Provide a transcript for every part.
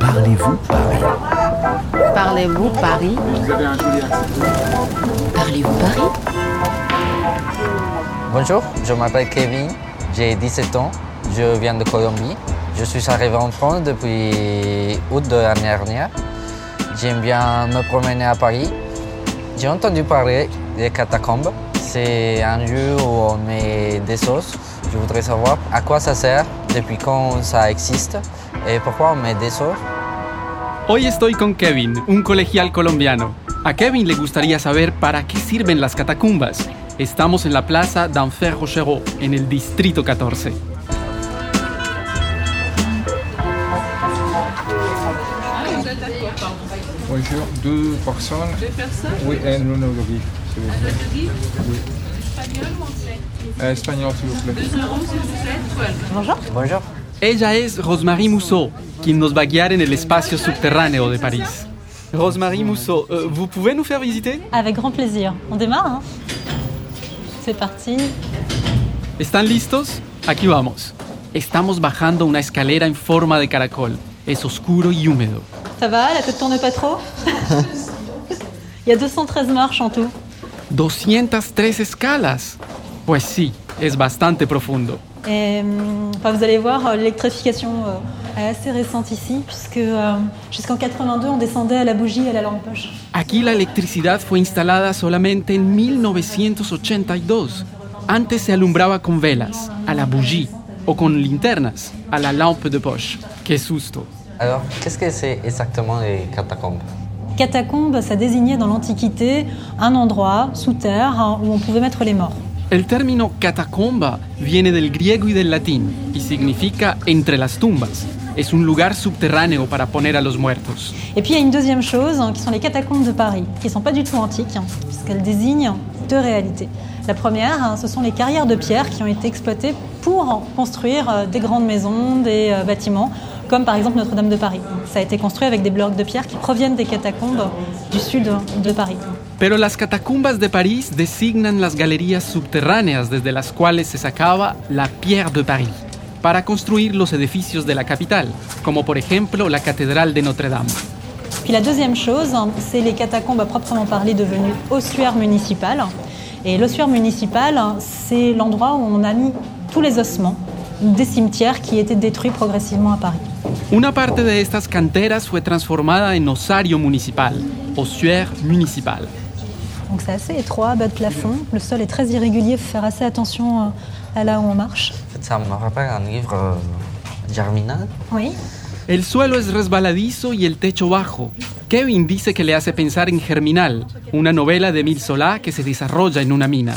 Parlez-vous Paris? Parlez-vous Paris? Vous avez un joli accent. Parlez-vous Paris? Bonjour, je m'appelle Kevin, j'ai 17 ans, je viens de Colombie. Je suis arrivé en France depuis août de l'année dernière. J'aime bien me promener à Paris. J'ai entendu parler des catacombes. C'est un lieu où on met des sauces. Je voudrais savoir à quoi ça sert, depuis quand ça existe et pourquoi on met des. Hoy estoy con Kevin, un colegial colombiano. A Kevin le gustaría saber para qué sirven las catacumbas. Estamos en la plaza d'Enfer Rochereau, en el distrito 14. Bonjour, deux personnes. Deux personnes Oui, et un monologue, s'il vous plaît. Oui. Euh, Espagnol, s'il vous plaît. Bonjour. Ella es Rosemarie Mousseau, quien nos va a guiar en el espacio subterráneo de París. Rosemarie Mousseau, euh, vous pouvez nous faire visiter Avec grand plaisir. On démarre hein C'est parti. ¿Están listos? Aquí vamos. Estamos bajando una escalera en forma de caracol. Es oscuro y húmedo. Ça va La tête tourne pas trop Il y a 213 marches en tout. 203 escalas. Pues sí, es bastante profundo. Et hum, enfin, vous allez voir, euh, l'électrification euh, est assez récente ici, puisque euh, jusqu'en 82, on descendait à la bougie et à la lampe poche. Aquí la electricidad fue instalada solamente en 1982. Antes se alumbraba con velas, a la bougie, o con linternas, a la lampe de poche. Qué susto. Alors, qu'est-ce que c'est exactement les catacombes? Catacombe, ça désignait dans l'Antiquité un endroit sous terre hein, où on pouvait mettre les morts. El término catacomba viene del griego y del latín y significa entre las tumbas. Es un lugar subterráneo para poner a los muertos. Et puis il y a une deuxième chose, hein, qui sont les catacombes de Paris, qui ne sont pas du tout antiques, hein, puisqu'elles désignent deux réalités. La première, hein, ce sont les carrières de pierre qui ont été exploitées pour construire euh, des grandes maisons, des euh, bâtiments, comme par exemple Notre-Dame de Paris. Ça a été construit avec des blocs de pierre qui proviennent des catacombes du sud de Paris. Pero las catacumbas de París designan las galerías subterráneas desde las cuales se sacaba la pierre de Paris para construir los edificios de la capital, como por ejemplo la cathédrale de Notre-Dame. Puis la deuxième chose, c'est les catacombes à proprement parler devenues ossuaires municipales. Et l'ossuaire municipal, c'est l'endroit où on a mis tous les ossements des cimetières qui étaient détruits progressivement à Paris. Una parte de estas canteras fue transformada en osario municipal, ossuaire municipal. Donc c'est assez étroit, bas de plafond. Le sol est très irrégulier, il faut faire assez attention euh, à là où on marche. En fait, ça me rappelle un livre euh, germinal. Oui. El suelo es resbaladizo y el techo bajo. Kevin dice que le hace pensar en Germinal, una novela de Emile Solá que se desarrolla en una mina.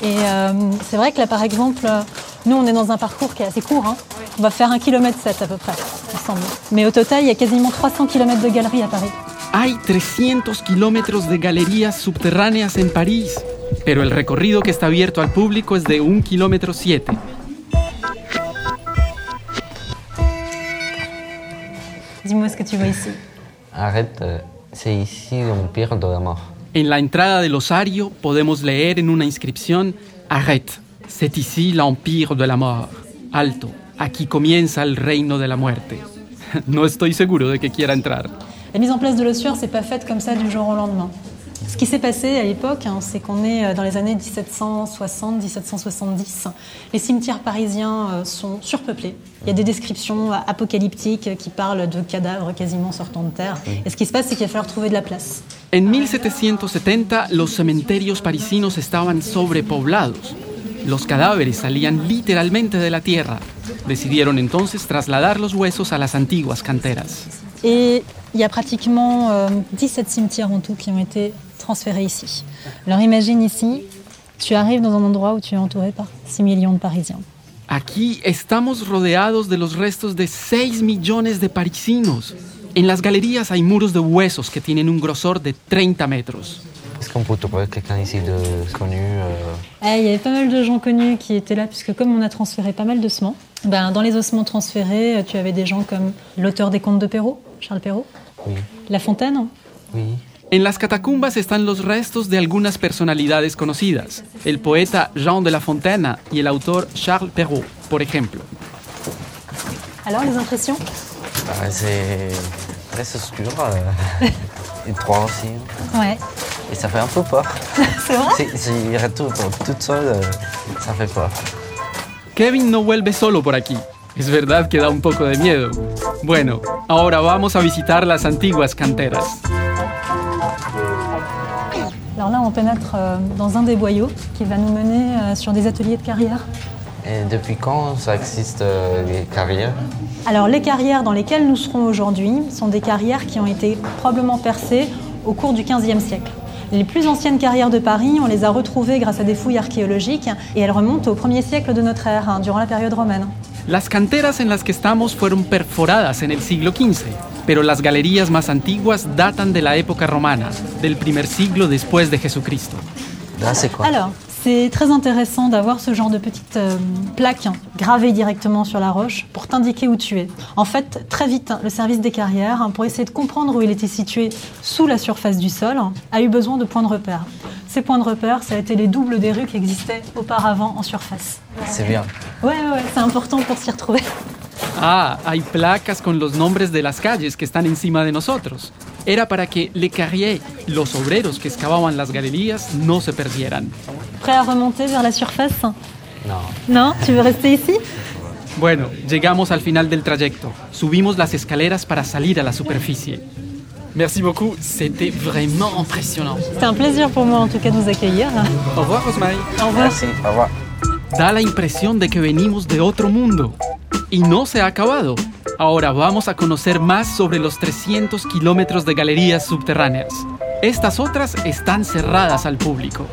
Et euh, c'est vrai que là, par exemple, nous, on est dans un parcours qui est assez court. hein. On va faire un kilomètre 7 à peu près, ensemble. Mais au total, il y a quasiment 300 km de galeries à Paris. Hay 300 kilómetros de galerías subterráneas en París, pero el recorrido que está abierto al público es de 1 kilómetro 7. Dis-moi ce que tu vois ici. Arrête, c'est ici l'empire de la mort. En la entrada del osario podemos leer en una inscripción Arrête, c'est ici l'empire de la mort. Alto, aquí comienza el reino de la muerte. No estoy seguro de que quiera entrar. La mise en place de l'ossuaire, c'est pas faite comme ça du jour au lendemain. Ce qui s'est passé à l'époque, hein, c'est qu'on est euh, dans les années 1760-1770. Les cimetières parisiens euh, sont surpeuplés. Il y a des descriptions euh, apocalyptiques qui parlent de cadavres quasiment sortant de terre. Et ce qui se passe, c'est qu'il va falloir trouver de la place. En 1770 los cementerios parisinos estaban sobrepoblados. Los cadáveres salían literalmente de la tierra. Decidieron entonces trasladar los huesos a las antiguas canteras. Et il y a pratiquement euh, 17 cimetières en tout qui ont été transférés ici. Alors imagine ici, tu arrives dans un endroit où tu es entouré par 6 millions de Parisiens. Aquí estamos rodeados de los restos de 6 millones de parisinos. En las galerías hay muros de huesos que tienen un grosor de 30 metros. Est-ce qu'on peut trouver quelqu'un ici de connu euh, Eh, il y avait pas mal de gens connus qui étaient là, puisque comme on a transféré pas mal d'ossements, ben, dans les ossements transférés, euh, tu avais des gens comme l'auteur des contes de Perrault, Charles Perrault, Oui, La Fontaine, oui. En las catacumbas están los restos de algunas personalidades conocidas, el poeta Jean de La Fontaine y el autor Charles Perrault, por ejemplo. Alors les impressions Ah, c'est très obscur. et trois aussi. Ouais, Et ça fait un peu peur. c'est vrai Si, si retourne toute seule, euh, ça fait peur. Kevin no vuelve solo por aquí. Es verdad que da un poco de miedo. Bueno, ahora vamos a visitar las antiguas canteras. Alors là, on pénètre euh, dans un des boyaux qui va nous mener euh, sur des ateliers de carrière. Et depuis quand ça existe euh, les carrières? Alors les carrières dans lesquelles nous serons aujourd'hui sont des carrières qui ont été probablement percées au cours du XVe siècle. Les plus anciennes carrières de Paris, on les a retrouvées grâce à des fouilles archéologiques et elles remontent au 1er siècle de notre ère, hein, durant la période romaine. Las canteras en las que estamos fueron perforadas en el siglo XV, pero las galerías más antiguas datan de la época romana, del primer siglo después de Jesucristo. Là, c'est quoi Alors, c'est très intéressant d'avoir ce genre de petites euh, plaques hein, gravées directement sur la roche pour t'indiquer où tu es. En fait, très vite, le service des carrières, hein, pour essayer de comprendre où il était situé sous la surface du sol, hein, a eu besoin de points de repère. Ces points de repère, ça a été les doubles des rues qui existaient auparavant en surface. C'est bien. Ouais, ouais, ouais, c'est important pour s'y retrouver. Ah, hay placas con los nombres de las calles que están encima de nosotros. Era para que Le Carrier, los obreros que excavaban las galerías, no se perdieran. Prêt à remonter vers la surface Non. Non Tu veux rester ici Bueno, llegamos al final del trayecto. Subimos las escaleras para salir a la superficie. Merci beaucoup, c'était vraiment impressionnant. C'est un plaisir pour moi en tout cas de vous accueillir. Au revoir, Rosmarie. Au revoir. Merci. Au revoir. Da la impresión de que venimos de otro mundo. Y no se ha acabado. Ahora vamos a conocer más sobre los 300 kilómetros de galerías subterráneas. Estas otras están cerradas al público.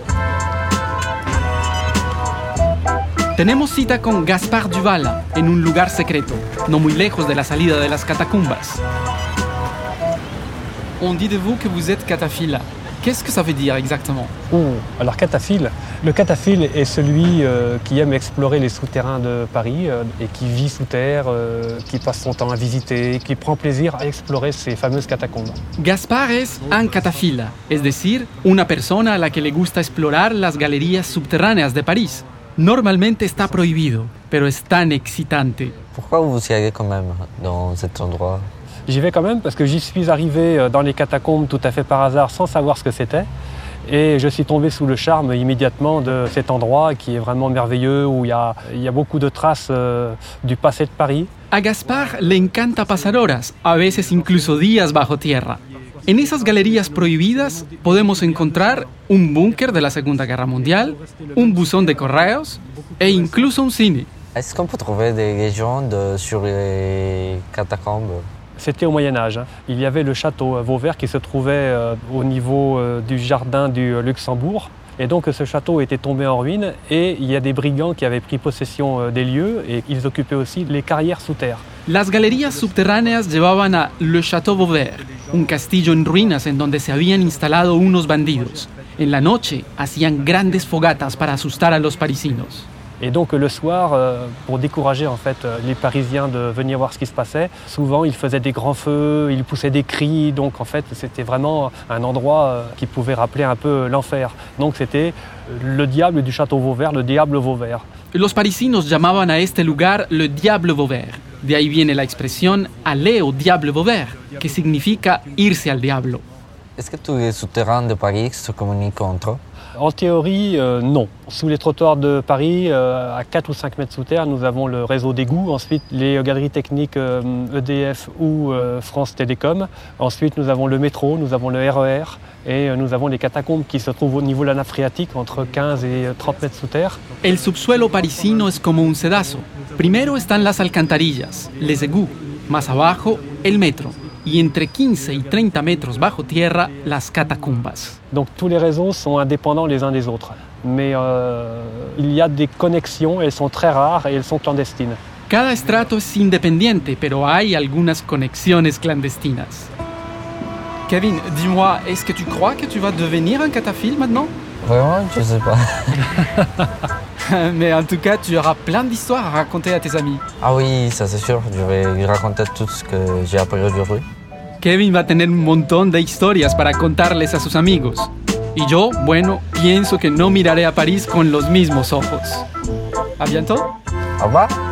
Tenemos cita con Gaspard Duvala en un lugar secreto, no muy lejos de la salida de las catacumbas. On dit de vous que vous êtes cataphile. Qu'est-ce que ça veut dire exactement Oh, alors cataphile. Le cataphile est celui euh, qui aime explorer les souterrains de Paris euh, et qui vit sous terre, euh, qui passe son temps à visiter, qui prend plaisir à explorer ces fameuses catacombes. Gaspar es un catafila, es decir, una persona a la que le gusta explorar las galerías subterráneas de París. Normalmente está prohibido, pero es tan excitante. Pourquoi vous y allez quand même dans cet endroit? J'y vais quand même parce que j'y suis arrivé euh, dans les catacombes tout à fait par hasard sans savoir ce que c'était. Et je suis tombé sous le charme immédiatement de cet endroit qui est vraiment merveilleux, où il y a, il y a beaucoup de traces euh, du passé de Paris. A Gaspar le encanta pasar horas, a veces incluso días bajo tierra. En esas galerías prohibidas podemos encontrar un búnker de la Segunda Guerra Mundial, un buzón de correos e incluso un cine. Est-ce qu'on peut trouver des légendes sur les catacombes? C'était au Moyen Âge. hein. Il y avait le château euh, Vauvert qui se trouvait euh, au niveau euh, du jardin du Luxembourg. Et donc ce château était tombé en ruine et il y a des brigands qui avaient pris possession des lieux et ils occupaient aussi les carrières sous terre. Las galerías subterráneas llevaban a Le Château Vauvert, un castillo en ruinas en donde se habían instalado unos bandidos. En la noche hacían grandes fogatas para asustar a los parisinos. Et donc le soir, euh, pour décourager en fait euh, les Parisiens de venir voir ce qui se passait, souvent ils faisaient des grands feux, ils poussaient des cris, donc en fait c'était vraiment un endroit euh, qui pouvait rappeler un peu l'enfer. Donc c'était le diable du château Vauvert, le diable Vauvert. Los parisinos llamaban a este lugar le Diable Vauvert. De ahí viene la expresión aller au Diable Vauvert, que significa irse al diablo. Est-ce que tous les souterrains de Paris se communiquent entre eux En théorie, euh, non. Sous les trottoirs de Paris, euh, à 4 ou 5 mètres sous terre, nous avons le réseau d'égouts. Ensuite, les galeries techniques euh, EDF ou France Télécom. Ensuite, nous avons le métro, nous avons le RER et euh, nous avons les catacombes qui se trouvent au niveau de la nappe phréatique, entre 15 et 30 mètres sous terre. El subsuelo parisino es como un sedazo. Primero están las alcantarillas, les égouts. Más abajo, el metro. Y entre 15 y 30 metros bajo tierra, las catacumbas. Donc tous les réseaux sont indépendants les uns des autres. Mais euh, il y a des connexions, elles sont très rares et elles sont clandestines. Cada estrato es independiente, pero hay algunas conexiones clandestinas. Kevin, dis-moi, est-ce que tu crois que tu vas devenir un cataphile maintenant? Vraiment, je sais pas. Mais en tout cas, tu auras plein d'histoires à raconter à tes amis. Ah oui, ça c'est sûr, je vais lui raconter tout ce que j'ai appris aujourd'hui. Kevin va tener un montón de historias para contarles a sus amigos. Y yo, bueno, pienso que no miraré a París con los mismos ojos. ¿A bientôt? Au revoir